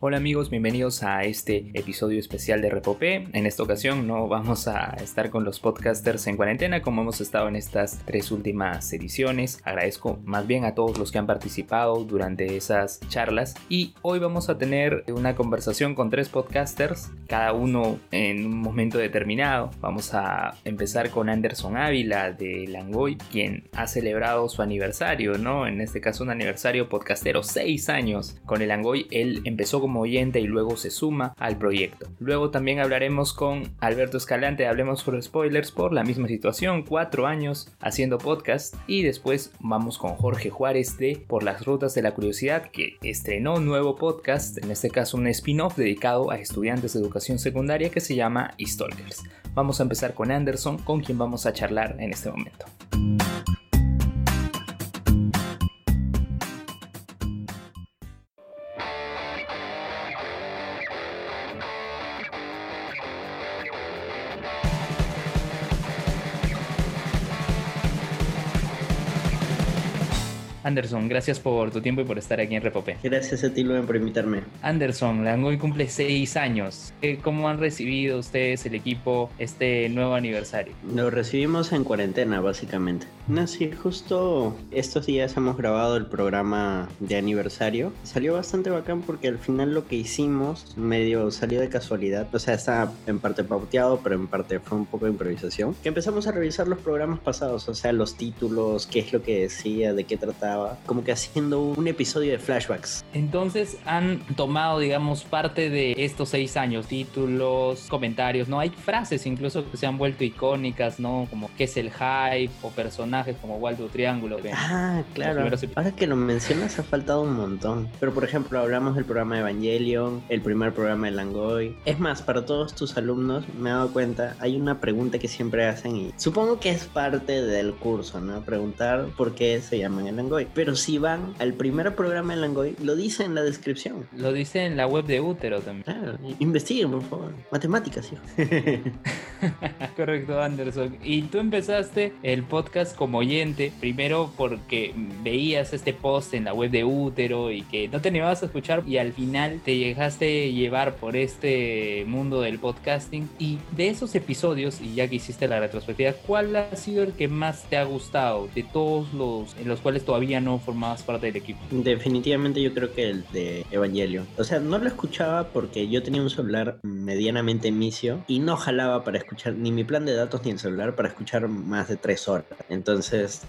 Hola amigos, bienvenidos a este episodio especial de Repopé. En esta ocasión no vamos a estar con los podcasters en cuarentena como hemos estado en estas tres últimas ediciones. Agradezco más bien a todos los que han participado durante esas charlas y hoy vamos a tener una conversación con tres podcasters, cada uno en un momento determinado. Vamos a empezar con Anderson Ávila de Langoy, quien ha celebrado su aniversario, ¿no? En este caso un aniversario podcastero, seis años con el Langoy. Él empezó como oyente y luego se suma al proyecto. Luego también hablaremos con Alberto Escalante, hablemos por spoilers por la misma situación, cuatro años haciendo podcast y después vamos con Jorge Juárez de Por las Rutas de la Curiosidad que estrenó un nuevo podcast, en este caso un spin-off dedicado a estudiantes de educación secundaria que se llama Stalkers. Vamos a empezar con Anderson, con quien vamos a charlar en este momento. Anderson, gracias por tu tiempo y por estar aquí en Repopé. Gracias a ti, Luen, por invitarme. Anderson, Langoy cumple seis años. Eh, ¿Cómo han recibido ustedes, el equipo, este nuevo aniversario? Lo recibimos en cuarentena, básicamente. No, sí, justo estos días hemos grabado el programa de aniversario. Salió bastante bacán porque al final lo que hicimos medio salió de casualidad. O sea, está en parte pauteado, pero en parte fue un poco de improvisación. Que empezamos a revisar los programas pasados, o sea, los títulos, qué es lo que decía, de qué trataba como que haciendo un episodio de flashbacks. Entonces han tomado, digamos, parte de estos seis años, títulos, comentarios, ¿no? Hay frases incluso que se han vuelto icónicas, ¿no? Como qué es el hype o personajes como Waldo Triángulo. Ah, claro. Ahora que lo mencionas ha faltado un montón. Pero por ejemplo, hablamos del programa de Evangelion, el primer programa de Langoy. Es más, para todos tus alumnos, me he dado cuenta, hay una pregunta que siempre hacen y supongo que es parte del curso, ¿no? Preguntar por qué se llaman el Langoy. Pero si van al primer programa de Langoy, lo dice en la descripción. Lo dice en la web de Útero también. Claro, investiguen, por favor. Matemáticas, hijo. Correcto, Anderson. Y tú empezaste el podcast como oyente, primero porque veías este post en la web de Útero y que no te animabas a escuchar y al final te dejaste llevar por este mundo del podcasting. Y de esos episodios, y ya que hiciste la retrospectiva, ¿cuál ha sido el que más te ha gustado de todos los en los cuales todavía no formabas parte del equipo? Definitivamente yo creo que el de Evangelio. O sea, no lo escuchaba porque yo tenía un celular medianamente inicio y no jalaba para escuchar ni mi plan de datos ni el celular para escuchar más de tres horas. Entonces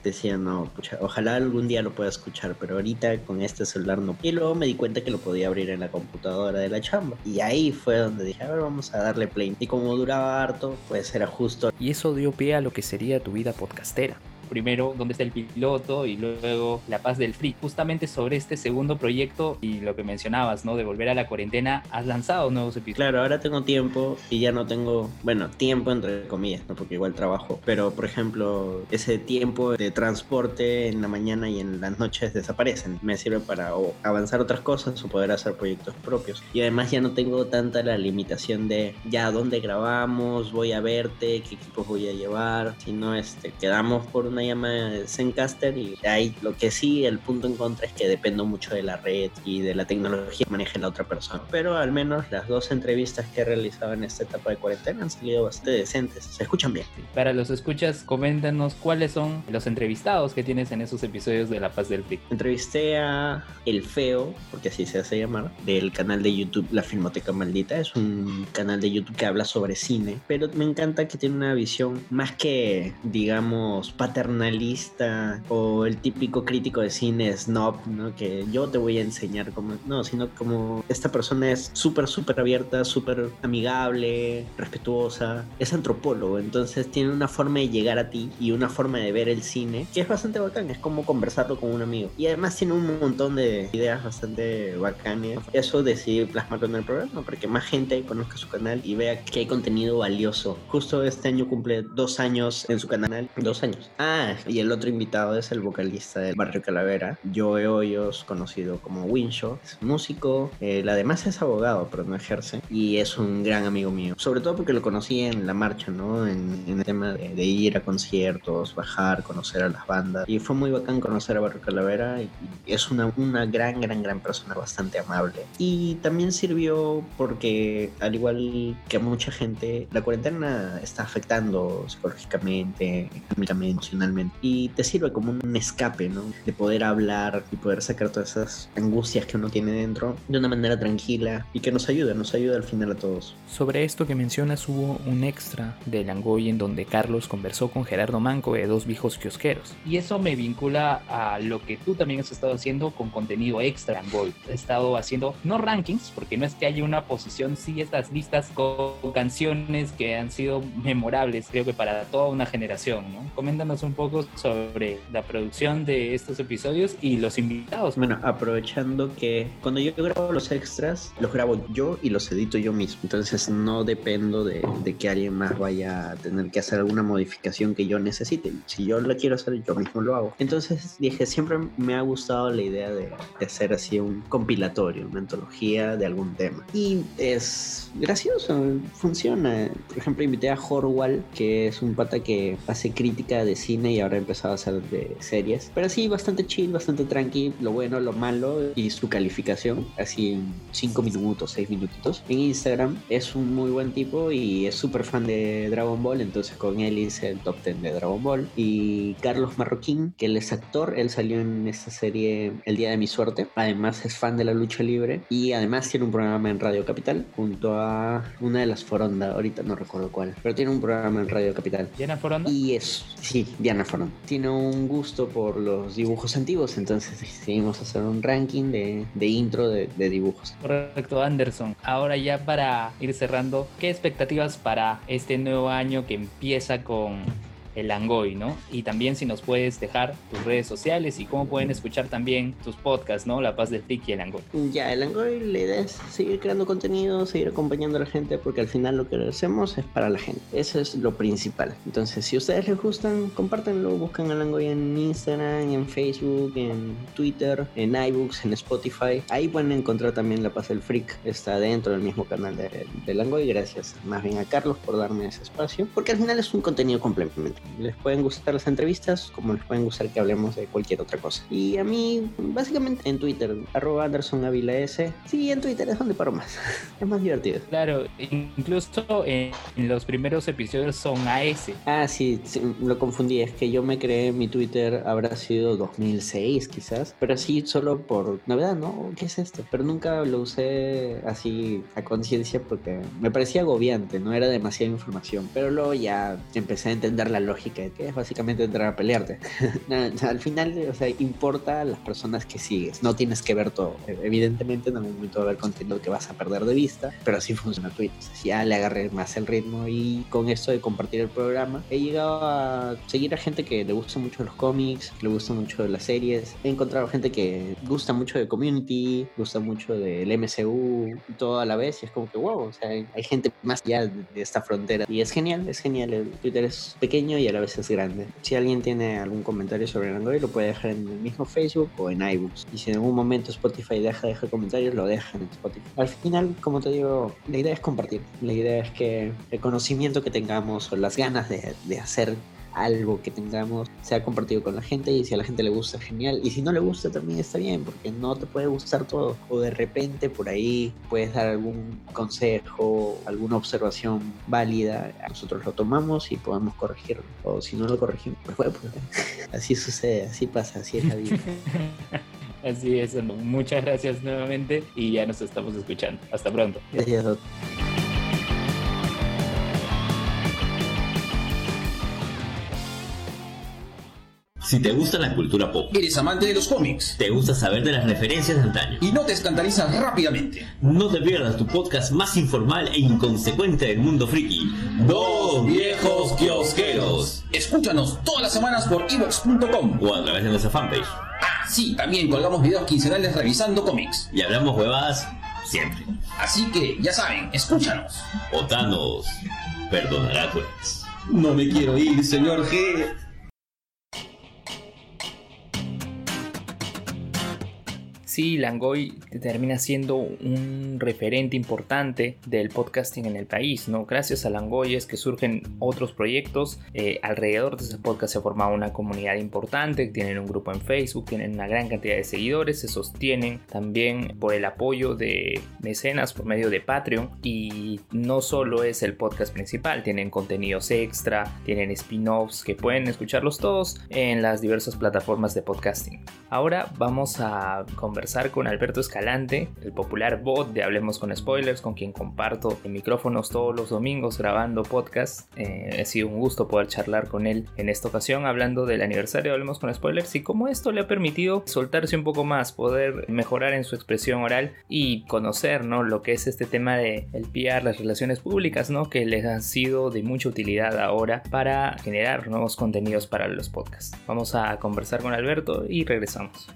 decía, no, ojalá algún día lo pueda escuchar, pero ahorita con este celular no. Y luego me di cuenta que lo podía abrir en la computadora de la chamba. Y ahí fue donde dije, a ver, vamos a darle play. Y como duraba harto, pues era justo. Y eso dio pie a lo que sería tu vida podcastera primero dónde está el piloto y luego La Paz del Free. Justamente sobre este segundo proyecto y lo que mencionabas, ¿no? De volver a la cuarentena, has lanzado nuevos episodios. Claro, ahora tengo tiempo y ya no tengo, bueno, tiempo entre comillas, ¿no? Porque igual trabajo, pero por ejemplo, ese tiempo de transporte en la mañana y en las noches desaparecen. Me sirve para avanzar otras cosas o poder hacer proyectos propios. Y además ya no tengo tanta la limitación de ya dónde grabamos, voy a verte, qué equipos voy a llevar, sino este, quedamos por una llama Zencaster y ahí lo que sí, el punto en contra es que dependo mucho de la red y de la tecnología que maneje la otra persona. Pero al menos las dos entrevistas que he realizado en esta etapa de cuarentena han salido bastante decentes, se escuchan bien. Para los escuchas, coméntanos cuáles son los entrevistados que tienes en esos episodios de La Paz del Freak. Entrevisté a El Feo, porque así se hace llamar, del canal de YouTube La Filmoteca Maldita. Es un canal de YouTube que habla sobre cine, pero me encanta que tiene una visión más que, digamos, paternal analista o el típico crítico de cine snob, ¿no? Que yo te voy a enseñar cómo, no, sino como esta persona es súper, súper abierta, súper amigable, respetuosa, es antropólogo, entonces tiene una forma de llegar a ti y una forma de ver el cine que es bastante bacán, es como conversarlo con un amigo. Y además tiene un montón de ideas bastante bacanas. Eso decidí plasmarlo en el programa para que más gente conozca su canal y vea que hay contenido valioso. Justo este año cumple dos años en su canal, dos años. Ah, Y el otro invitado es el vocalista del Barrio Calavera, Joe Hoyos, conocido como Winshaw. Es músico, él además es abogado, pero no ejerce, y es un gran amigo mío. Sobre todo porque lo conocí en la marcha, ¿no? En, el tema de, ir a conciertos, bajar, conocer a las bandas. Y fue muy bacán conocer a Barrio Calavera, y, es una, una gran, gran, gran persona, bastante amable. Y también sirvió porque, al igual que a mucha gente, la cuarentena está afectando psicológicamente, económicamente, emocionalmente. Y te sirve como un escape, ¿no? De poder hablar y poder sacar todas esas angustias que uno tiene dentro de una manera tranquila y que nos ayuda, nos ayuda al final a todos. Sobre esto que mencionas hubo un extra de Langoy en donde Carlos conversó con Gerardo Manco de dos viejos kiosqueros. Y eso me vincula a lo que tú también has estado haciendo con contenido extra Langoy. He estado haciendo, no rankings, porque no es que haya una posición, sí estas listas con canciones que han sido memorables, creo que para toda una generación, ¿no? Coméntanos un poco sobre la producción de estos episodios y los invitados. Bueno, aprovechando que cuando yo grabo los extras, los grabo yo y los edito yo mismo. Entonces no dependo de, que alguien más vaya a tener que hacer alguna modificación que yo necesite. Si yo la quiero hacer, yo mismo lo hago. Entonces dije, siempre me ha gustado la idea de, de hacer así un compilatorio, una antología de algún tema. Y es gracioso, funciona. Por ejemplo, invité a Horwell, que es un pata que hace crítica de cine y ahora ha empezado a hacer de series. Pero sí, bastante chill, bastante tranqui, lo bueno, lo malo y su calificación, así en 5 minutos, 6 minutitos. En Instagram es un muy buen tipo y es súper fan de Dragon Ball, entonces con él hice el top 10 de Dragon Ball. Y Carlos Marroquín, que él es actor, él salió en esta serie El Día de mi Suerte. Además es fan de la lucha libre y además tiene un programa en Radio Capital junto a una de las Foronda, ahorita no recuerdo cuál, pero tiene un programa en Radio Capital. ¿Diana Foronda? Y es, sí, Diana Foronda. Tiene un gusto por los dibujos antiguos, entonces decidimos hacer un ranking de, de intro de, de, dibujos. Correcto, Anderson. Ahora ya para ir cerrando, ¿qué expectativas para este nuevo año que empieza con el Angoy, ¿no? Y también si nos puedes dejar tus redes sociales y cómo pueden escuchar también tus podcasts, ¿no? La Paz del TIC y el Angoy. Ya, el Angoy la idea es seguir creando contenido, seguir acompañando a la gente, porque al final lo que hacemos es para la gente. Eso es lo principal. Entonces, si ustedes les gustan, compártanlo, buscan el Angoy en Instagram, en Facebook, en Twitter, en iBooks, en Spotify. Ahí pueden encontrar también La Paz del Freak. Está dentro del mismo canal de, del Angoy. Gracias más bien a Carlos por darme ese espacio, porque al final es un contenido complementario les pueden gustar las entrevistas como les pueden gustar que hablemos de cualquier otra cosa. Y a mí, básicamente en Twitter, arroba Anderson Avila S. Sí, en Twitter es donde paro más. es más divertido. Claro, incluso en, los primeros episodios son AS. Ah, sí, lo confundí. Es que yo me creé mi Twitter, habrá sido 2006 quizás, pero sí solo por novedad, ¿no? ¿Qué es esto? Pero nunca lo usé así a conciencia porque me parecía agobiante, no era demasiada información. Pero luego ya empecé a entender la lógica, que es básicamente entrar a pelearte. Al final, o sea, importa las personas que sigues, no tienes que ver todo. Evidentemente, en algún momento va a haber contenido que vas a perder de vista, pero así funciona Twitter. ya le agarré más el ritmo y con esto de compartir el programa, he llegado a seguir a gente que le gusta mucho los cómics, le gusta mucho las series. He encontrado gente que gusta mucho de Community, gusta mucho del MCU, todo a la vez, y es como que wow, o sea, hay gente más allá de esta frontera. Y es genial, es genial. Twitter es pequeño y a la vez es grande. Si alguien tiene algún comentario sobre el Android, lo puede dejar en el mismo Facebook o en iBooks. Y si en algún momento Spotify deja de dejar comentarios, lo dejan en Spotify. Al final, como te digo, la idea es compartir. La idea es que el conocimiento que tengamos o las ganas de, de hacer algo que tengamos sea compartido con la gente y si a la gente le gusta, genial. Y si no le gusta, también está bien, porque no te puede gustar todo. O de repente por ahí puedes dar algún consejo, alguna observación válida. Nosotros lo tomamos y podemos corregirlo. O si no lo corregimos, pues, pues así sucede, así pasa, así es la vida. Así es, muchas gracias nuevamente y ya nos estamos escuchando. Hasta pronto. Gracias, Si te gusta la cultura pop, eres amante de los cómics, te gusta saber de las referencias de antaño y no te escandalizas rápidamente, no te pierdas tu podcast más informal e inconsecuente del mundo friki, Dos Viejos Kiosqueros. Escúchanos todas las semanas por evox.com o a través de nuestra fanpage. Ah, sí, también colgamos videos quincenales revisando cómics. Y hablamos huevadas siempre. Así que, ya saben, escúchanos. Otanos perdonará pues. No me quiero ir, señor G. sí, Langoy termina siendo un referente importante del podcasting en el país, ¿no? Gracias a Langoy es que surgen otros proyectos. Eh, alrededor de ese podcast se ha formado una comunidad importante, tienen un grupo en Facebook, tienen una gran cantidad de seguidores, se sostienen también por el apoyo de mecenas por medio de Patreon y no solo es el podcast principal, tienen contenidos extra, tienen spin-offs que pueden escucharlos todos en las diversas plataformas de podcasting. Ahora vamos a conversar con Alberto Escalante, el popular bot de Hablemos con Spoilers, con quien comparto micrófonos todos los domingos grabando podcast. Eh, ha sido un gusto poder charlar con él en esta ocasión hablando del aniversario de Hablemos con Spoilers y cómo esto le ha permitido soltarse un poco más, poder mejorar en su expresión oral y conocer ¿no? lo que es este tema de el PR, las relaciones públicas, ¿no? que les han sido de mucha utilidad ahora para generar nuevos contenidos para los podcasts. Vamos a conversar con Alberto y regresamos.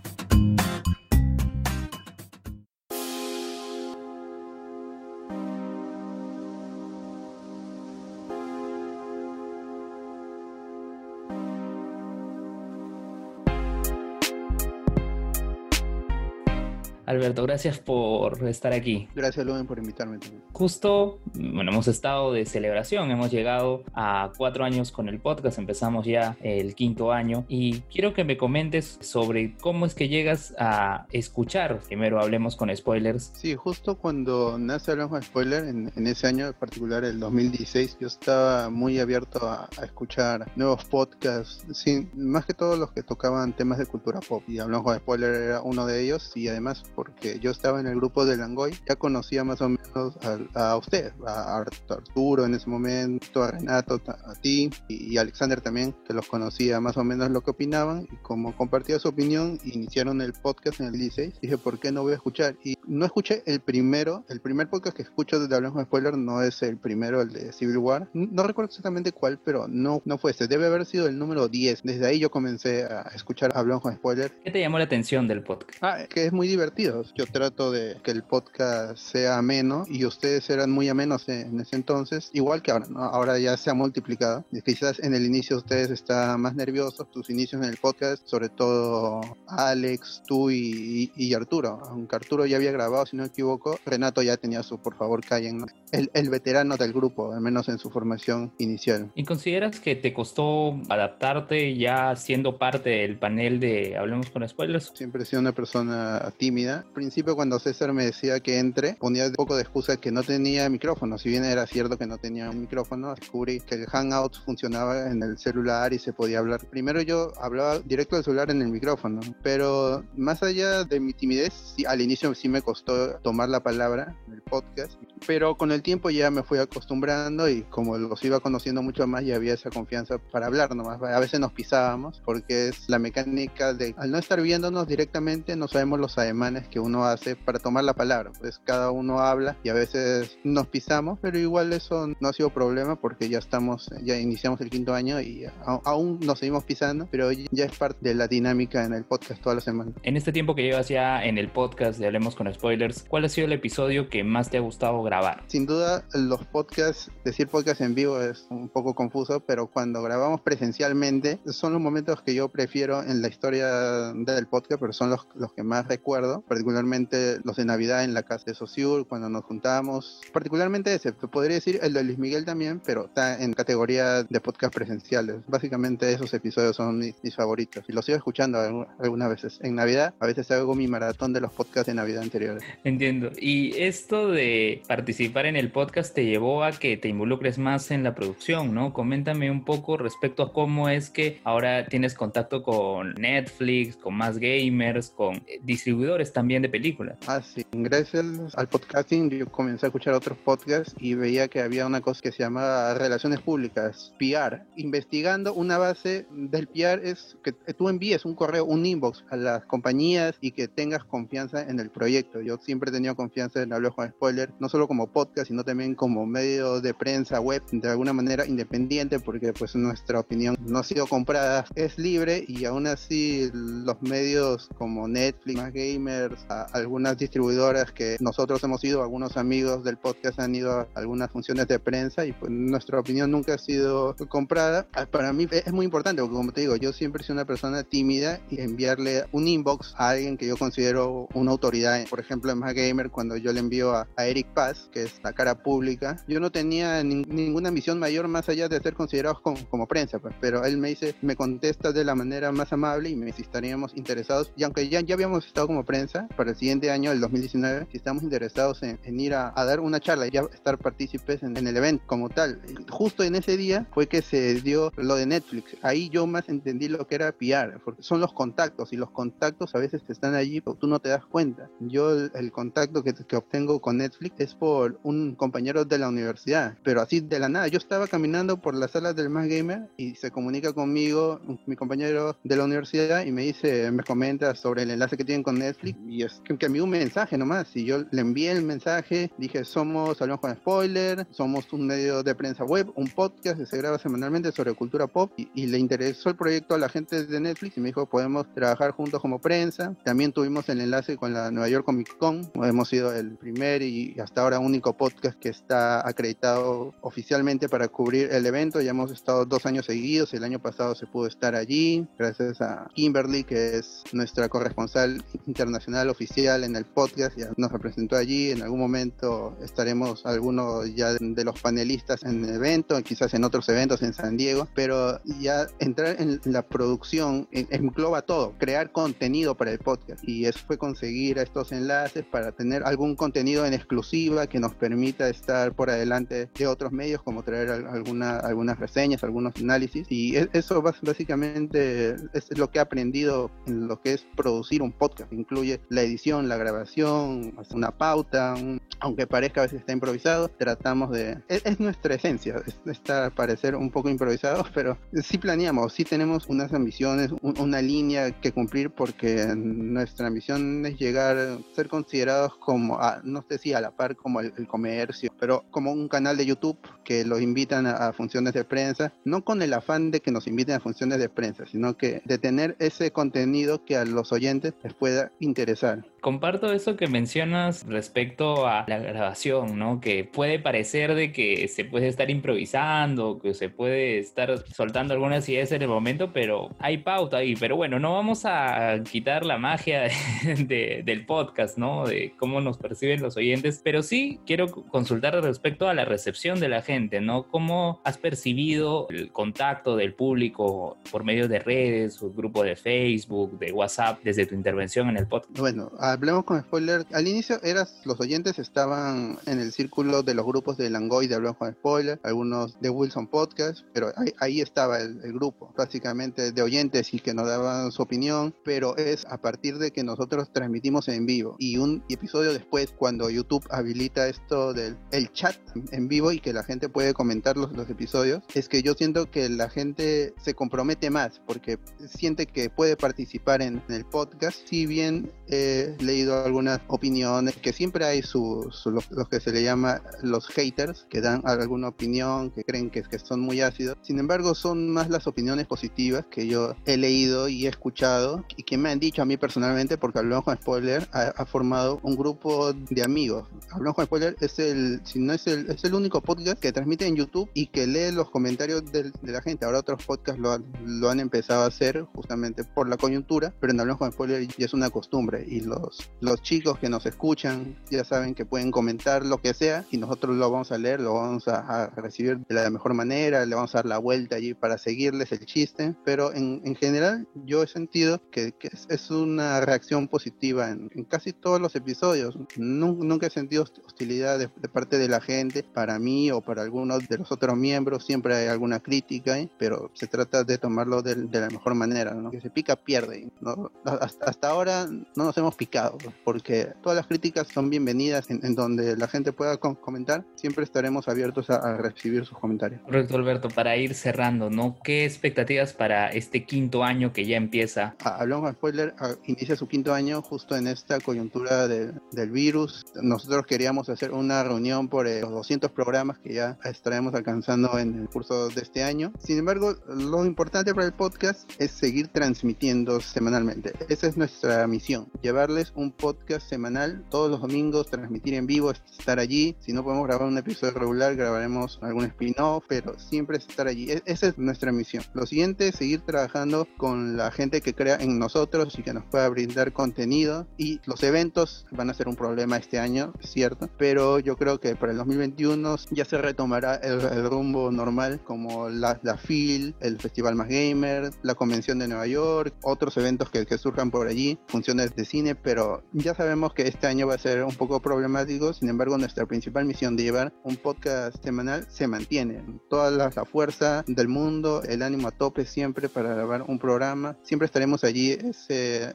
Alberto, gracias por estar aquí. Gracias, Luen, por invitarme también. Justo, bueno, hemos estado de celebración, hemos llegado a cuatro años con el podcast, empezamos ya el quinto año y quiero que me comentes sobre cómo es que llegas a escuchar. Primero hablemos con spoilers. Sí, justo cuando nace Hablemos con Spoilers, en, ese año en particular, el 2016, yo estaba muy abierto a, escuchar nuevos podcasts, sí, más que todos los que tocaban temas de cultura pop y Hablemos con Spoilers era uno de ellos y además porque yo estaba en el grupo de Langoy, ya conocía más o menos a, a usted, a Arturo en ese momento, a Renato, a ti y, Alexander también, que los conocía más o menos lo que opinaban y como compartía su opinión, iniciaron el podcast en el 16, dije, ¿por qué no voy a escuchar? Y no escuché el primero, el primer podcast que escucho desde Hablamos de Spoiler no es el primero, el de Civil War, no recuerdo exactamente cuál, pero no, no fue ese, debe haber sido el número 10, desde ahí yo comencé a escuchar Hablamos con Spoiler. ¿Qué te llamó la atención del podcast? Ah, que es muy divertido yo trato de que el podcast sea ameno y ustedes eran muy amenos en ese entonces, igual que ahora, Ahora ya se ha multiplicado. Y quizás en el inicio ustedes están más nerviosos, tus inicios en el podcast, sobre todo Alex, tú y, Arturo. Aunque Arturo ya había grabado, si no me equivoco, Renato ya tenía su por favor callen, el, el veterano del grupo, al menos en su formación inicial. ¿Y consideras que te costó adaptarte ya siendo parte del panel de Hablemos con Spoilers? Siempre he sido una persona tímida principio cuando César me decía que entre, ponía un poco de excusa que no tenía micrófono. Si bien era cierto que no tenía un micrófono, descubrí que el Hangout funcionaba en el celular y se podía hablar. Primero yo hablaba directo del celular en el micrófono, pero más allá de mi timidez, al inicio sí me costó tomar la palabra en el podcast, pero con el tiempo ya me fui acostumbrando y como los iba conociendo mucho más ya había esa confianza para hablar nomás. A veces nos pisábamos porque es la mecánica de al no estar viéndonos directamente no sabemos los ademanes que uno hace para tomar la palabra. Pues cada uno habla y a veces nos pisamos, pero igual eso no ha sido problema porque ya estamos, ya iniciamos el quinto año y aún nos seguimos pisando, pero ya es parte de la dinámica en el podcast toda la semana. En este tiempo que llevas ya en el podcast de Hablemos con Spoilers, ¿cuál ha sido el episodio que más te ha gustado grabar? Sin duda, los podcasts, decir podcast en vivo es un poco confuso, pero cuando grabamos presencialmente son los momentos que yo prefiero en la historia del podcast, pero son los, los que más recuerdo particularmente los de Navidad en la casa de Sociur, cuando nos juntamos, particularmente ese, podría decir el de Luis Miguel también, pero está en categoría de podcast presenciales. Básicamente esos episodios son mis, favoritos y los sigo escuchando algunas veces. En Navidad, a veces hago mi maratón de los podcasts de Navidad anteriores. Entiendo. Y esto de participar en el podcast te llevó a que te involucres más en la producción, ¿no? Coméntame un poco respecto a cómo es que ahora tienes contacto con Netflix, con más gamers, con distribuidores también de películas. Ah, sí. Gracias al podcasting yo comencé a escuchar otros podcasts y veía que había una cosa que se llama relaciones públicas, PR. Investigando una base del PR es que tú envíes un correo, un inbox a las compañías y que tengas confianza en el proyecto. Yo siempre he tenido confianza en hablar con spoiler, no solo como podcast, sino también como medio de prensa web, de alguna manera independiente, porque pues nuestra opinión no ha sido comprada, es libre y aún así los medios como Netflix, Más Gamers, algunas distribuidoras que nosotros hemos ido, algunos amigos del podcast han ido a algunas funciones de prensa y pues nuestra opinión nunca ha sido comprada. Ah, para mí es muy importante porque como te digo, yo siempre soy una persona tímida y enviarle un inbox a alguien que yo considero una autoridad, por ejemplo en Más Gamer cuando yo le envío a, Eric Paz, que es la cara pública, yo no tenía ninguna misión mayor más allá de ser considerados como, prensa, pues, pero él me dice, me contesta de la manera más amable y me si estaríamos interesados, y aunque ya, ya habíamos estado como prensa para el siguiente año, el 2019, si estamos interesados en, ir a, dar una charla y ya estar partícipes en, el evento como tal. Justo en ese día fue que se dio lo de Netflix. Ahí yo más entendí lo que era PR, porque son los contactos y los contactos a veces están allí, pero tú no te das cuenta. Yo el, contacto que, que, obtengo con Netflix es por un compañero de la universidad, pero así de la nada. Yo estaba caminando por las salas del Más Gamer y se comunica conmigo mi compañero de la universidad y me dice, me comenta sobre el enlace que tienen con Netflix y es que, envió un mensaje nomás y yo le envié el mensaje, dije, somos Hablamos con Spoiler, somos un medio de prensa web, un podcast que se graba semanalmente sobre cultura pop y, le interesó el proyecto a la gente de Netflix y me dijo, podemos trabajar juntos como prensa. También tuvimos el enlace con la Nueva York Comic Con, hemos sido el primer y hasta ahora único podcast que está acreditado oficialmente para cubrir el evento, ya hemos estado dos años seguidos, el año pasado se pudo estar allí, gracias a Kimberly, que es nuestra corresponsal internacional oficial en el podcast, ya nos representó allí, en algún momento estaremos algunos ya de los panelistas en el evento, quizás en otros eventos en San Diego, pero ya entrar en la producción engloba todo, crear contenido para el podcast y eso fue conseguir estos enlaces para tener algún contenido en exclusiva que nos permita estar por adelante de otros medios como traer alguna, algunas reseñas, algunos análisis y e, eso básicamente es lo que he aprendido en lo que es producir un podcast. Incluye la edición, la grabación, una pauta, aunque parezca a veces está improvisado, tratamos de... Es, nuestra esencia, está parecer un poco improvisado, pero sí planeamos, sí tenemos unas ambiciones, una línea que cumplir porque nuestra ambición es llegar a ser considerados como, no sé si a la par como el, comercio, pero como un canal de YouTube que los invitan a, a funciones de prensa, no con el afán de que nos inviten a funciones de prensa, sino que de tener ese contenido que a los oyentes les pueda interesar. good Comparto eso que mencionas respecto a la grabación, ¿no? Que puede parecer de que se puede estar improvisando, que se puede estar soltando algunas ideas en el momento, pero hay pauta ahí. Pero bueno, no vamos a quitar la magia del podcast, ¿no? De cómo nos perciben los oyentes, pero sí quiero consultar respecto a la recepción de la gente, ¿no? ¿Cómo has percibido el contacto del público por medio de redes, o grupo de Facebook, de WhatsApp, desde tu intervención en el podcast? Bueno, hablemos con spoiler. Al inicio eras, los oyentes estaban en el círculo de los grupos de Langoy de Hablemos con spoiler, algunos de Wilson Podcast, pero ahí, estaba el, grupo, básicamente de oyentes y que nos daban su opinión, pero es a partir de que nosotros transmitimos en vivo y un episodio después, cuando YouTube habilita esto del el chat en vivo y que la gente puede comentar los, los episodios, es que yo siento que la gente se compromete más porque siente que puede participar en, el podcast, si bien eh, leído algunas opiniones, que siempre hay sus, los, que se le llama los haters, que dan alguna opinión, que creen que, que son muy ácidos. Sin embargo, son más las opiniones positivas que yo he leído y he escuchado y que me han dicho a mí personalmente, porque Hablamos con Spoiler ha, formado un grupo de amigos. Hablamos con Spoiler es el, si no es el, es el único podcast que transmite en YouTube y que lee los comentarios de, la gente. Ahora otros podcasts lo lo han empezado a hacer justamente por la coyuntura, pero en Hablamos con Spoiler ya es una costumbre y los los, chicos que nos escuchan ya saben que pueden comentar lo que sea y nosotros lo vamos a leer, lo vamos a, recibir de la mejor manera, le vamos a dar la vuelta allí para seguirles el chiste, pero en, en general yo he sentido que, es, una reacción positiva en, casi todos los episodios. Nunca, he sentido hostilidad de, parte de la gente para mí o para algunos de los otros miembros, siempre hay alguna crítica, ¿eh? pero se trata de tomarlo de, la mejor manera, ¿no? que se pica pierde. ¿no? Hasta, hasta ahora no nos hemos picado porque todas las críticas son bienvenidas en, en donde la gente pueda com- comentar. Siempre estaremos abiertos a, a recibir sus comentarios. Correcto, Alberto, para ir cerrando, ¿no? ¿Qué expectativas para este quinto año que ya empieza? Ah, Hablamos de spoiler, ah, inicia su quinto año justo en esta coyuntura de- del virus. Nosotros queríamos hacer una reunión por eh, los 200 programas que ya estaremos alcanzando en el curso de este año. Sin embargo, lo importante para el podcast es seguir transmitiendo semanalmente. Esa es nuestra misión, llevarles un podcast semanal todos los domingos, transmitir en vivo, estar allí. Si no podemos grabar un episodio regular, grabaremos algún spin-off, pero siempre estar allí. E- esa es nuestra misión. Lo siguiente es seguir trabajando con la gente que crea en nosotros y que nos pueda brindar contenido. Y los eventos van a ser un problema este año, cierto, pero yo creo que para el 2021 ya se retomará el, el rumbo normal como la, la FIL, el Festival Más Gamer, la Convención de Nueva York, otros eventos que, que surjan por allí, funciones de cine, pero ya sabemos que este año va a ser un poco problemático, sin embargo nuestra principal misión de llevar un podcast semanal se mantiene. Toda la, la fuerza del mundo, el ánimo a tope siempre para grabar un programa. Siempre estaremos allí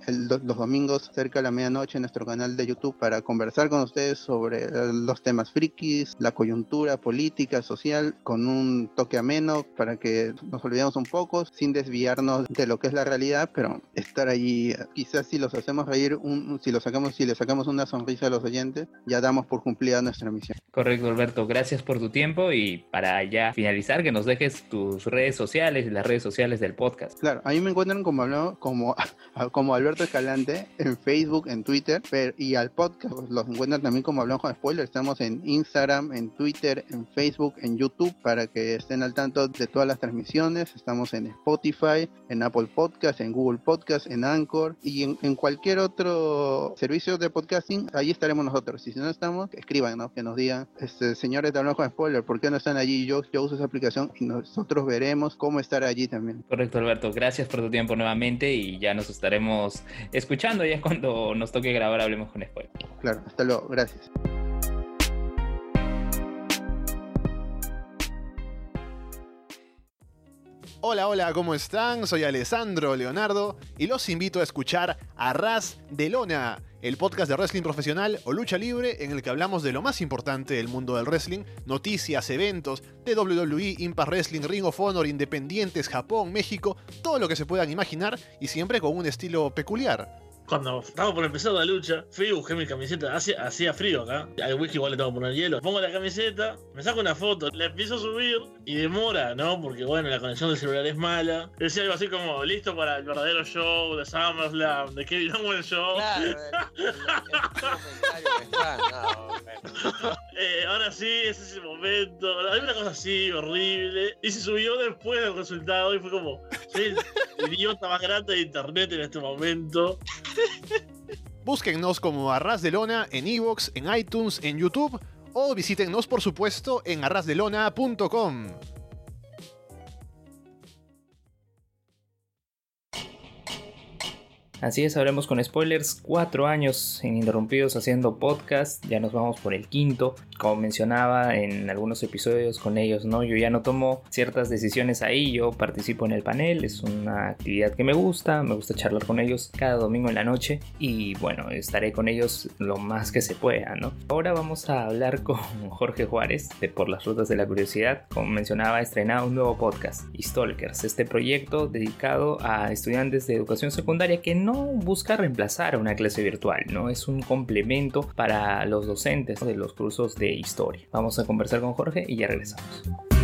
los domingos cerca de la medianoche en nuestro canal de YouTube para conversar con ustedes sobre eh, los temas frikis, la coyuntura política, social, con un toque ameno para que nos olvidemos un poco sin desviarnos de lo que es la realidad, pero estar allí, quizás si los hacemos reír, un- si, los sacamos, si le sacamos una sonrisa a los oyentes, ya damos por cumplida nuestra misión. Correcto, Alberto, gracias por tu tiempo y para ya finalizar, que nos dejes tus redes sociales y las redes sociales del podcast. Claro, a mí me encuentran como, como, como Alberto Escalante en Facebook, en Twitter, pero, y al podcast los encuentran también como Hablamos con Spoilers. Estamos en Instagram, en Twitter, en Facebook, en YouTube para que estén al tanto de todas las transmisiones. Estamos en Spotify, en Apple Podcast, en Google Podcast, en Anchor y en, en cualquier otro servicio de podcasting. Ahí estaremos nosotros. Y si no estamos, ¿no? que nos digan, este, señores de Hablamos con Spoilers, ¿por qué no están allí? Yo, yo uso esa aplicación y nosotros veremos cómo estar allí también. Correcto, Alberto, gracias por tu tiempo nuevamente y ya nos estaremos escuchando ya cuando nos toque grabar Hablemos con Spoiler. Claro, hasta luego, gracias. Hola, hola, ¿cómo están? Soy Alessandro Leonardo y los invito a escuchar Arras de Lona, el podcast de wrestling profesional o lucha libre en el que hablamos de lo más importante del mundo del wrestling, noticias, eventos de WWE, Impact Wrestling, Ring of Honor, Independientes, Japón, México, todo lo que se puedan imaginar y siempre con un estilo peculiar. Cuando estaba por empezar la lucha, fui y busqué mi camiseta. Hacía, hacía frío acá. Al whisky igual le tengo que poner hielo. Pongo la camiseta, me saco una foto, la empiezo a subir y demora, ¿no? Porque bueno, la conexión del celular es mala. Decía algo así como, listo para el verdadero show de SummerSlam, de Kevin Owens Show. Claro, el. Eh, ahora sí, es ese momento. Hay una cosa así horrible. Y se subió después del resultado y fue como, soy el idiota más grande de internet en este momento. Búsquennos como Arras de Lona en Evox, en iTunes, en YouTube o visítennos por supuesto en arrasdelona.com. Así es, hablemos con spoilers. Cuatro años ininterrumpidos haciendo podcast. Ya nos vamos por el quinto. Como mencionaba en algunos episodios con ellos, ¿no? Yo ya no tomo ciertas decisiones ahí. Yo participo en el panel. Es una actividad que me gusta. Me gusta charlar con ellos cada domingo en la noche. Y bueno, estaré con ellos lo más que se pueda, ¿no? Ahora vamos a hablar con Jorge Juárez de Por las Rutas de la Curiosidad. Como mencionaba, estrenado un nuevo podcast, Stalkers. Este proyecto dedicado a estudiantes de educación secundaria que no busca reemplazar una clase virtual, ¿no? Es un complemento para los docentes de los cursos de historia. Vamos a conversar con Jorge y ya regresamos.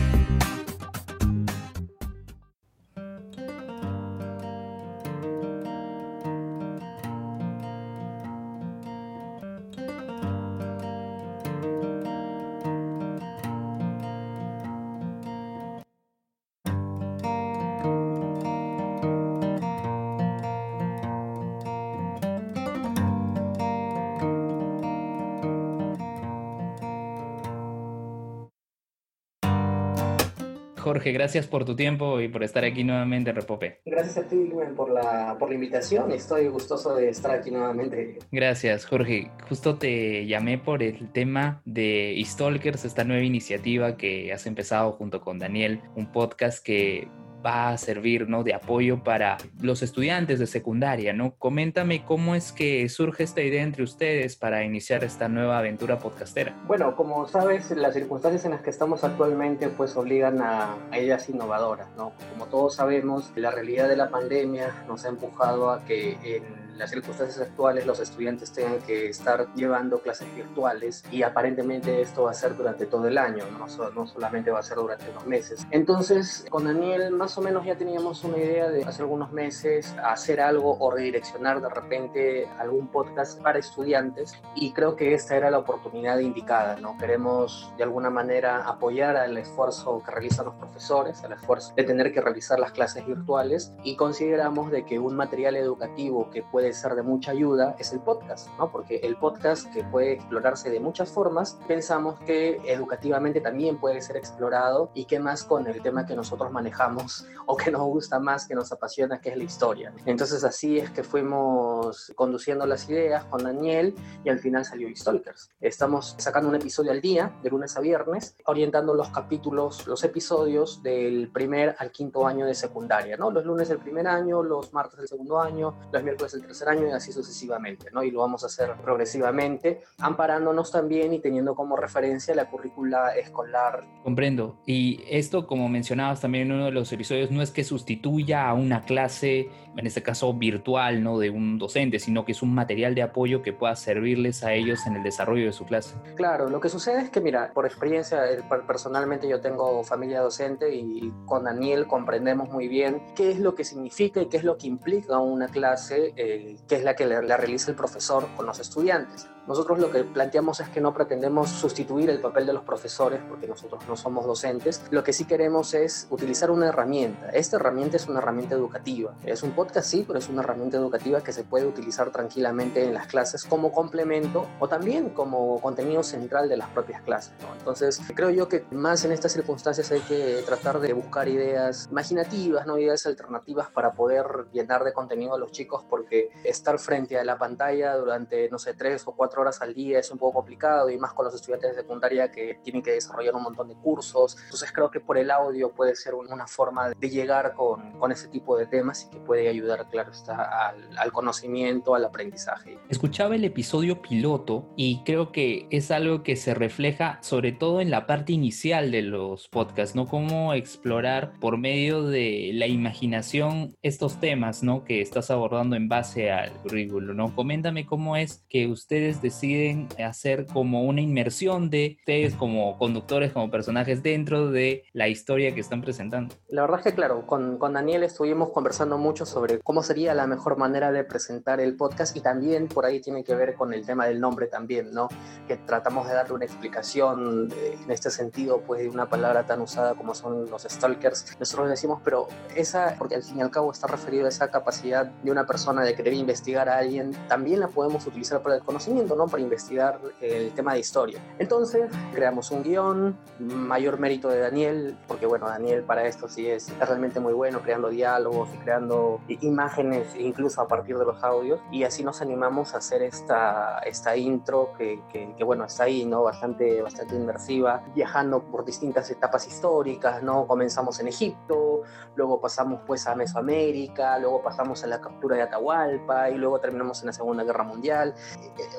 Jorge, gracias por tu tiempo y por estar aquí nuevamente en Repope. Gracias a ti, Lumen, por la, por la invitación. Estoy gustoso de estar aquí nuevamente. Gracias, Jorge. Justo te llamé por el tema de Stalkers, esta nueva iniciativa que has empezado junto con Daniel, un podcast que va a servir ¿no? de apoyo para los estudiantes de secundaria. ¿no? Coméntame cómo es que surge esta idea entre ustedes para iniciar esta nueva aventura podcastera. Bueno, como sabes, las circunstancias en las que estamos actualmente pues obligan a, a ideas innovadoras. ¿no? Como todos sabemos, la realidad de la pandemia nos ha empujado a que en las circunstancias actuales los estudiantes tengan que estar llevando clases virtuales y aparentemente esto va a ser durante todo el año, no, no solamente va a ser durante unos meses. Entonces, con Daniel más o menos ya teníamos una idea de hace algunos meses hacer algo o redireccionar de repente algún podcast para estudiantes y creo que esta era la oportunidad indicada, ¿no? Queremos de alguna manera apoyar al esfuerzo que realizan los profesores, al esfuerzo de tener que realizar las clases virtuales y consideramos de que un material educativo que puede ser de mucha ayuda es el podcast, ¿no? Porque el podcast que puede explorarse de muchas formas, pensamos que educativamente también puede ser explorado y que más con el tema que nosotros manejamos o que nos gusta más, que nos apasiona, que es la historia. Entonces así es que fuimos conduciendo las ideas con Daniel y al final salió Stalkers. Estamos sacando un episodio al día, de lunes a viernes, orientando los capítulos, los episodios del primer al quinto año de secundaria, ¿no? Los lunes del primer año, los martes del segundo año, los miércoles del tercer año y así sucesivamente, ¿no? Y lo vamos a hacer progresivamente, amparándonos también y teniendo como referencia la currícula escolar. Comprendo. Y esto, como mencionabas también en uno de los episodios, no es que sustituya a una clase, en este caso virtual, ¿no? De un docente, sino que es un material de apoyo que pueda servirles a ellos en el desarrollo de su clase. Claro, lo que sucede es que, mira, por experiencia, personalmente yo tengo familia docente y con Daniel comprendemos muy bien qué es lo que significa y qué es lo que implica una clase eh, que es la que la realiza el profesor con los estudiantes. Nosotros lo que planteamos es que no pretendemos sustituir el papel de los profesores, porque nosotros no somos docentes. Lo que sí queremos es utilizar una herramienta. Esta herramienta es una herramienta educativa. Es un podcast, sí, pero es una herramienta educativa que se puede utilizar tranquilamente en las clases como complemento o también como contenido central de las propias clases. Entonces, creo yo que más en estas circunstancias hay que tratar de buscar ideas imaginativas, ¿no? ideas alternativas para poder llenar de contenido a los chicos, porque estar frente a la pantalla durante, no sé, tres o cuatro horas al día es un poco complicado y más con los estudiantes de secundaria que tienen que desarrollar un montón de cursos. Entonces creo que por el audio puede ser una forma de llegar con, con ese tipo de temas y que puede ayudar, claro, está al, al conocimiento, al aprendizaje. Escuchaba el episodio piloto y creo que es algo que se refleja sobre todo en la parte inicial de los podcasts, ¿no? Cómo explorar por medio de la imaginación estos temas, ¿no? Que estás abordando en base al currículo, ¿no? Coméntame cómo es que ustedes deciden hacer como una inmersión de ustedes como conductores, como personajes dentro de la historia que están presentando. La verdad es que claro, con, con Daniel estuvimos conversando mucho sobre cómo sería la mejor manera de presentar el podcast y también por ahí tiene que ver con el tema del nombre también, ¿no? Que tratamos de darle una explicación eh, en este sentido, pues de una palabra tan usada como son los stalkers. Nosotros decimos, pero esa, porque al fin y al cabo está referido a esa capacidad de una persona de querer investigar a alguien, también la podemos utilizar para el conocimiento, ¿no? Para investigar el tema de historia. Entonces, creamos un guion, mayor mérito de Daniel, porque bueno, Daniel para esto sí es, realmente muy bueno, creando diálogos y creando imágenes, incluso a partir de los audios, y así nos animamos a hacer esta, esta intro que, que, que bueno, está ahí, ¿no? Bastante, bastante inmersiva, viajando por distintas etapas históricas, ¿no? Comenzamos en Egipto, luego pasamos pues a Mesoamérica, luego pasamos a la captura de Atahualpa y luego terminamos en la Segunda Guerra Mundial.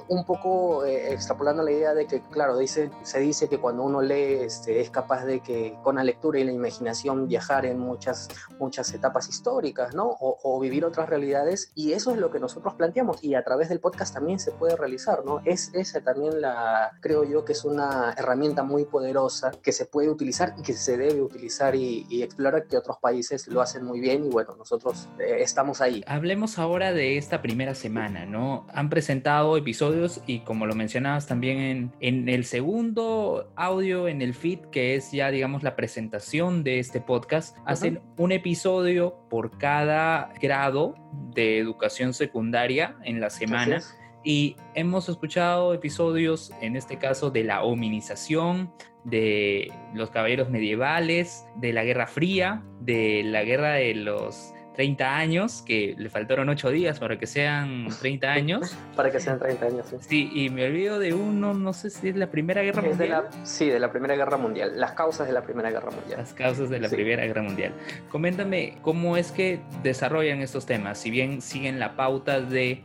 Un poco eh, extrapolando la idea de que, claro, dice, se dice que cuando uno lee este, es capaz de que con la lectura y la imaginación viajar en muchas, muchas etapas históricas, ¿no? O, o vivir otras realidades y eso es lo que nosotros planteamos y a través del podcast también se puede realizar, ¿no? Es esa también la, creo yo que es una herramienta muy poderosa que se puede utilizar y que se debe utilizar y, y explorar que otros países lo hacen muy bien y bueno, nosotros eh, estamos ahí. Hablemos ahora de esta primera semana, ¿no? Han presentado episodios y como lo mencionabas también en, en el segundo audio, en el feed, que es ya, digamos, la presentación de este podcast, hacen un episodio por cada grado de educación secundaria en la semana. Y hemos escuchado episodios, en este caso, de la hominización, de los caballeros medievales, de la Guerra Fría, de la guerra de los 30 años, que le faltaron 8 días para que sean 30 años. para que sean 30 años, sí. Sí, y me olvido de uno, no sé si es la Primera Guerra Es de Mundial. la- sí, de la Primera Guerra Mundial. Las causas de la Primera Guerra Mundial. Las causas de la Sí. Primera Guerra Mundial. Coméntame cómo es que desarrollan estos temas, si bien siguen la pauta del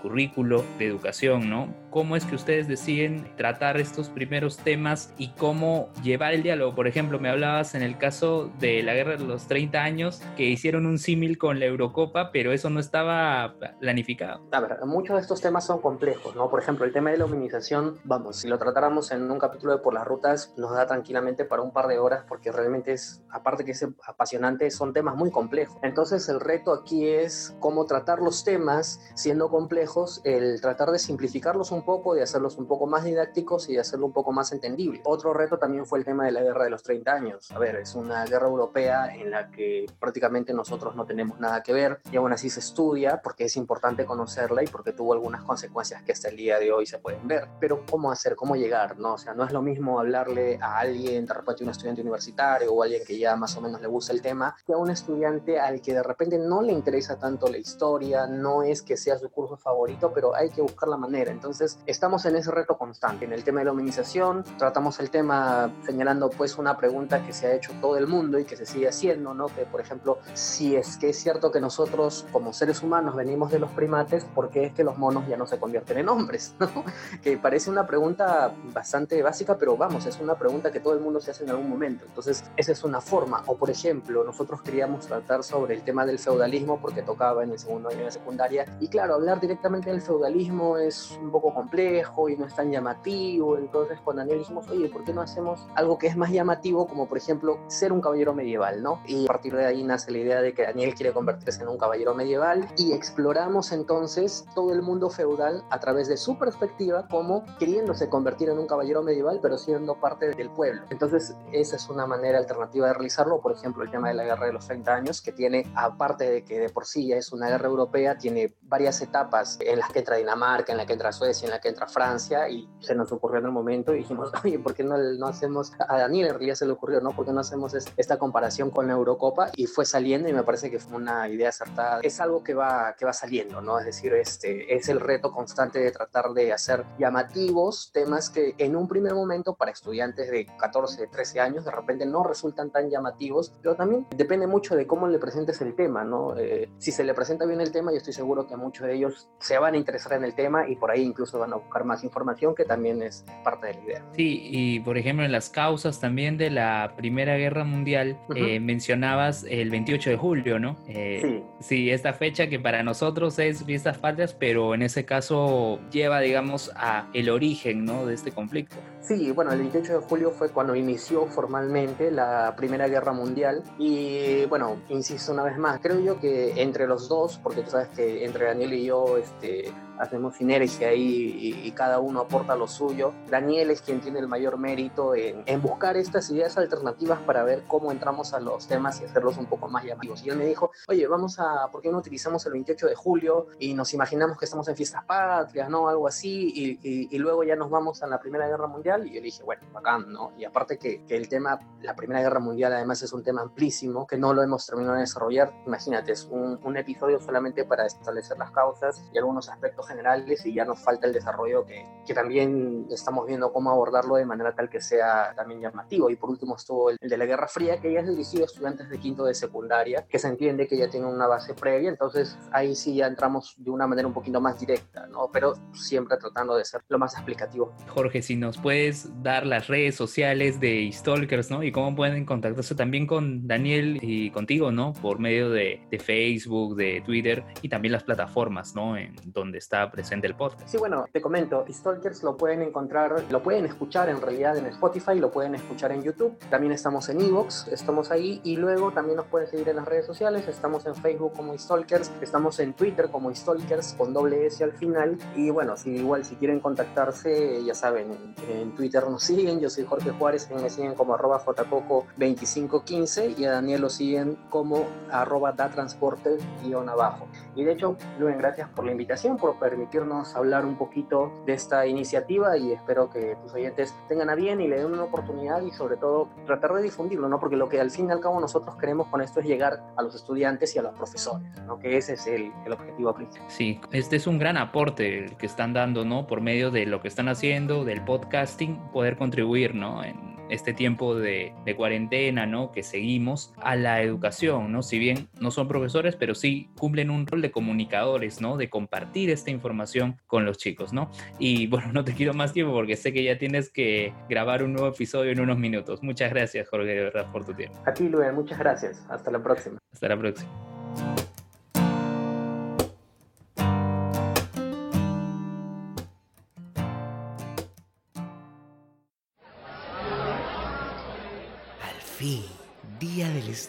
currículo de educación, ¿no? ¿Cómo es que ustedes deciden tratar estos primeros temas y cómo llevar el diálogo? Por ejemplo, me hablabas en el caso de la Guerra de los 30 años que hicieron un símil con la Eurocopa, pero eso no estaba planificado. A ver, muchos de estos temas son complejos, ¿no? Por ejemplo, el tema de la hominización, vamos, si lo tratáramos en un capítulo de Por las Rutas, nos da tranquilamente para un par de horas, porque realmente es, aparte que es apasionante, son temas muy complejos. Entonces, el reto aquí es cómo tratar los temas siendo complejos, el tratar de simplificarlos un poco, de hacerlos un poco más didácticos y de hacerlo un poco más entendible. Otro reto también fue el tema de la guerra de los 30 años. A ver, es una guerra europea en la que prácticamente nosotros no tenemos nada que ver y aún así se estudia porque es importante conocerla y porque tuvo algunas consecuencias que hasta el día de hoy se pueden ver. Pero ¿cómo hacer? ¿Cómo llegar? ¿no? O sea, no es lo mismo hablarle a alguien, de repente un estudiante universitario o alguien que ya más o menos le gusta el tema, que a un estudiante al que de repente no le interesa tanto la historia, no es que sea su curso favorito, pero hay que buscar la manera. Entonces, estamos en ese reto constante. En el tema de la humanización, tratamos el tema señalando pues una pregunta que se ha hecho todo el mundo y que se sigue haciendo, ¿no? Que por ejemplo, si es que es cierto que nosotros como seres humanos venimos de los primates, ¿por qué es que los monos ya no se convierten en hombres? ¿no? Que parece una pregunta bastante básica, pero vamos, es una pregunta que todo el mundo se hace en algún momento. Entonces, esa es una forma. O por ejemplo, nosotros queríamos tratar sobre el tema del feudalismo porque tocaba en el segundo año de secundaria. Y claro, hablar directamente del feudalismo es un poco complejo y no es tan llamativo. Entonces, con Daniel dijimos, oye, ¿por qué no hacemos algo que es más llamativo, como por ejemplo ser un caballero medieval, ¿no? Y a partir de ahí nace la idea de que Daniel quiere convertirse en un caballero medieval y exploramos entonces todo el mundo feudal a través de su perspectiva, como queriéndose convertir en un caballero medieval, pero siendo parte del pueblo. Entonces, esa es una manera alternativa de realizarlo. Por ejemplo, el tema de la guerra de los 30 años, que tiene, aparte de que de por sí ya es una guerra europea, tiene varias etapas en las que entra Dinamarca, en la que entra Suecia, en la que entra Francia, y se nos ocurrió en el momento y dijimos, oye, ¿por qué no, no hacemos, a Daniel en realidad se le ocurrió, ¿no? ¿Por qué no hacemos es- esta comparación con la Eurocopa? Y fue saliendo y me parece que una idea acertada. Es algo que va, que va saliendo, ¿no? Es decir, este, es el reto constante de tratar de hacer llamativos temas que en un primer momento para estudiantes de 14, 13 años de repente no resultan tan llamativos, pero también depende mucho de cómo le presentes el tema, ¿no? Eh, si se le presenta bien el tema, yo estoy seguro que muchos de ellos se van a interesar en el tema y por ahí incluso van a buscar más información, que también es parte de la idea. Sí, y por ejemplo, en las causas también de la Primera Guerra Mundial, eh, mencionabas el 28 de julio, ¿no? Eh, Sí. Sí, esta fecha que para nosotros es fiestas patrias, pero en ese caso lleva, digamos, a el origen, ¿no? De este conflicto. Sí, bueno, el 28 de julio fue cuando inició formalmente la Primera Guerra Mundial y bueno, insisto una vez más, creo yo que entre los dos, porque tú sabes que entre Daniel y yo este, hacemos sinergia y, y cada uno aporta lo suyo, Daniel es quien tiene el mayor mérito en, buscar estas ideas alternativas para ver cómo entramos a los temas y hacerlos un poco más llamativos. Y él me dijo, oye, vamos a, ¿por qué no utilizamos el 28 de julio y nos imaginamos que estamos en fiestas patrias, ¿no? Algo así, y, luego ya nos vamos a la Primera Guerra Mundial. Y yo le dije, bueno, bacán, ¿no? Y aparte que, que el tema, la Primera Guerra Mundial además es un tema amplísimo, que no lo hemos terminado de desarrollar. Imagínate, es un, un episodio solamente para establecer las causas y algunos aspectos generales y ya nos falta el desarrollo que, que también estamos viendo cómo abordarlo de manera tal que sea también llamativo. Y por último estuvo el, el de la Guerra Fría, que ya es dirigido a estudiantes de quinto de secundaria, que se entiende que ya tienen una base previa, entonces ahí sí ya entramos de una manera un poquito más directa, ¿no? Pero siempre tratando de ser lo más explicativo. Jorge, si nos puedes dar las redes sociales de Stalkers, ¿no? Y cómo pueden contactarse también con Daniel y contigo, ¿no? Por medio de, de Facebook, de Twitter y también las plataformas, ¿no? En donde está presente el podcast. Sí, bueno, te comento, Stalkers lo pueden encontrar, lo pueden escuchar en realidad en Spotify, lo pueden escuchar en YouTube, también estamos en Evox, estamos ahí y luego también nos pueden seguir en las redes sociales, estamos en Facebook como Stalkers, estamos en Twitter como Stalkers con doble S al final y bueno, si igual si quieren contactarse, ya saben, en Twitter nos siguen, yo soy Jorge Juárez, me siguen como arroba jcoco2515 y a Daniel lo siguen como arroba datransporte guion abajo. Y de hecho, Luen, gracias por la invitación, por permitirnos hablar un poquito de esta iniciativa y espero que tus oyentes tengan a bien y le den una oportunidad y sobre todo tratar de difundirlo, ¿no? Porque lo que al fin y al cabo nosotros queremos con esto es llegar a los estudiantes y a los profesores, ¿no? Que ese es el, el objetivo principal. Sí, este es un gran aporte el que están dando, ¿no? Por medio de lo que están haciendo, del podcasting, poder contribuir, ¿no? En este tiempo de, de, cuarentena, ¿no? Que seguimos a la educación, ¿no? Si bien no son profesores, pero sí cumplen un rol de comunicadores, ¿no? De compartir esta información con los chicos, ¿no? Y bueno, no te quiero más tiempo porque sé que ya tienes que grabar un nuevo episodio en unos minutos. Muchas gracias, Jorge, de verdad, por tu tiempo. A ti, Luis, muchas gracias. Hasta la próxima. Hasta la próxima.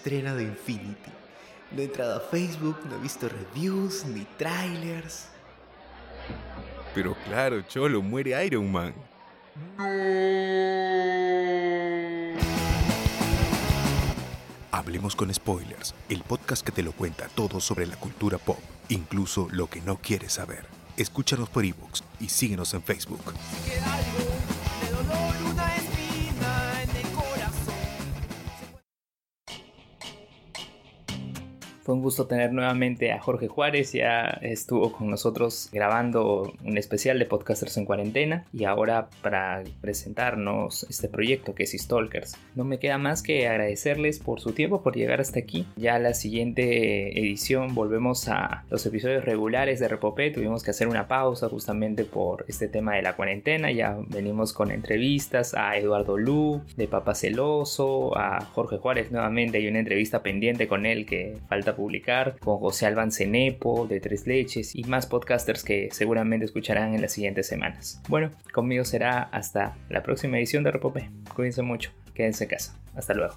Estreno de Infinity. No he entrado a Facebook, no he visto reviews ni trailers. Pero claro, Cholo, muere Iron Man. Hablemos con Spoilers, el podcast que te lo cuenta todo sobre la cultura pop, incluso lo que no quieres saber. Escúchanos por ebooks y síguenos en Facebook. Un gusto tener nuevamente a Jorge Juárez, ya estuvo con nosotros grabando un especial de Podcasters en Cuarentena y ahora para presentarnos este proyecto que es Stalkers. No me queda más que agradecerles por su tiempo, por llegar hasta aquí. Ya la siguiente edición volvemos a los episodios regulares de Repopé, tuvimos que hacer una pausa justamente por este tema de la cuarentena, ya venimos con entrevistas a Eduardo Lu, de Papa Celoso, a Jorge Juárez nuevamente, hay una entrevista pendiente con él que falta publicar, con José Alban Cenepo de Tres Leches y más podcasters que seguramente escucharán en las siguientes semanas. Bueno, conmigo será hasta la próxima edición de Repopé. Cuídense mucho, quédense en casa. Hasta luego.